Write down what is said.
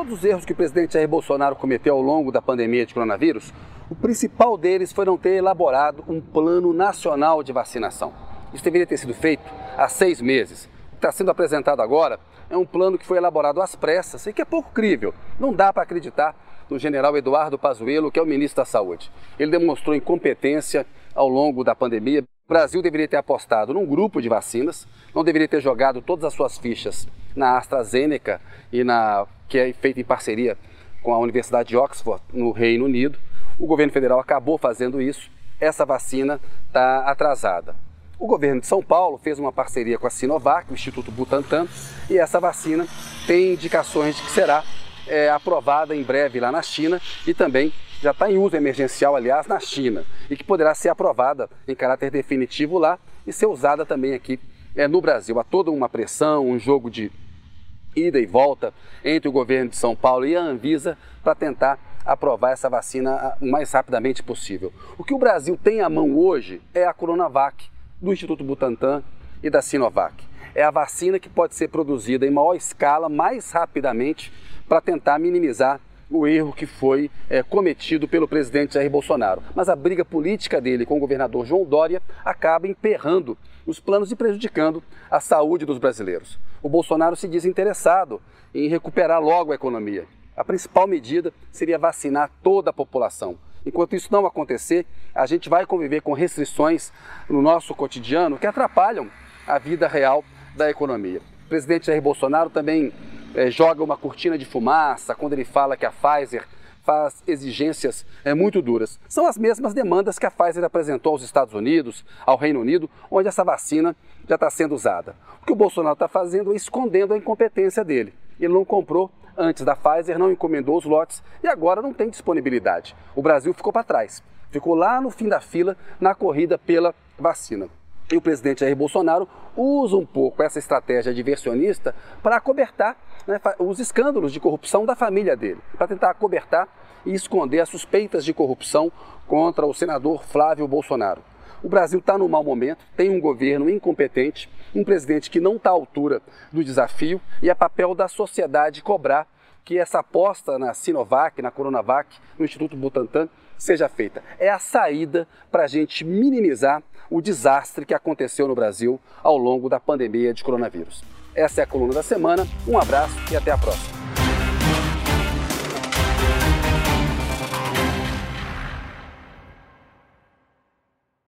todos os erros que o presidente Jair Bolsonaro cometeu ao longo da pandemia de coronavírus, o principal deles foi não ter elaborado um plano nacional de vacinação. Isso deveria ter sido feito há seis meses. O que está sendo apresentado agora é um plano que foi elaborado às pressas e que é pouco crível. Não dá para acreditar no general Eduardo Pazuello, que é o ministro da Saúde. Ele demonstrou incompetência ao longo da pandemia. O Brasil deveria ter apostado num grupo de vacinas, não deveria ter jogado todas as suas fichas na AstraZeneca e na que é feita em parceria com a Universidade de Oxford no Reino Unido. O governo federal acabou fazendo isso. Essa vacina está atrasada. O governo de São Paulo fez uma parceria com a Sinovac, o Instituto Butantan, e essa vacina tem indicações de que será é, aprovada em breve lá na China e também já está em uso emergencial, aliás, na China, e que poderá ser aprovada em caráter definitivo lá e ser usada também aqui é, no Brasil. Há toda uma pressão, um jogo de ida e volta entre o governo de São Paulo e a Anvisa para tentar aprovar essa vacina ah, o mais rapidamente possível. O que o Brasil tem à mão hoje é a Coronavac, do Instituto Butantan e da Sinovac. É a vacina que pode ser produzida em maior escala, mais rapidamente, para tentar minimizar o erro que foi é, cometido pelo presidente Jair Bolsonaro. Mas a briga política dele com o governador João Dória acaba emperrando os planos e prejudicando a saúde dos brasileiros. O Bolsonaro se diz interessado em recuperar logo a economia. A principal medida seria vacinar toda a população. Enquanto isso não acontecer, a gente vai conviver com restrições no nosso cotidiano que atrapalham a vida real da economia. O presidente Jair Bolsonaro também é, joga uma cortina de fumaça quando ele fala que a Pfizer faz exigências é, muito duras. São as mesmas demandas que a Pfizer apresentou aos Estados Unidos, ao Reino Unido, onde essa vacina já está sendo usada. O que o Bolsonaro está fazendo é escondendo a incompetência dele. Ele não comprou antes da Pfizer, não encomendou os lotes e agora não tem disponibilidade. O Brasil ficou para trás, ficou lá no fim da fila na corrida pela vacina. E o presidente Jair Bolsonaro usa um pouco essa estratégia diversionista para acobertar né, os escândalos de corrupção da família dele, para tentar acobertar e esconder as suspeitas de corrupção contra o senador Flávio Bolsonaro. O Brasil está num mau momento, tem um governo incompetente, um presidente que não está à altura do desafio e é papel da sociedade cobrar que essa aposta na Sinovac, na Coronavac, no Instituto Butantan, seja feita. É a saída para a gente minimizar o desastre que aconteceu no Brasil ao longo da pandemia de coronavírus. Essa é a coluna da semana. Um abraço e até a próxima.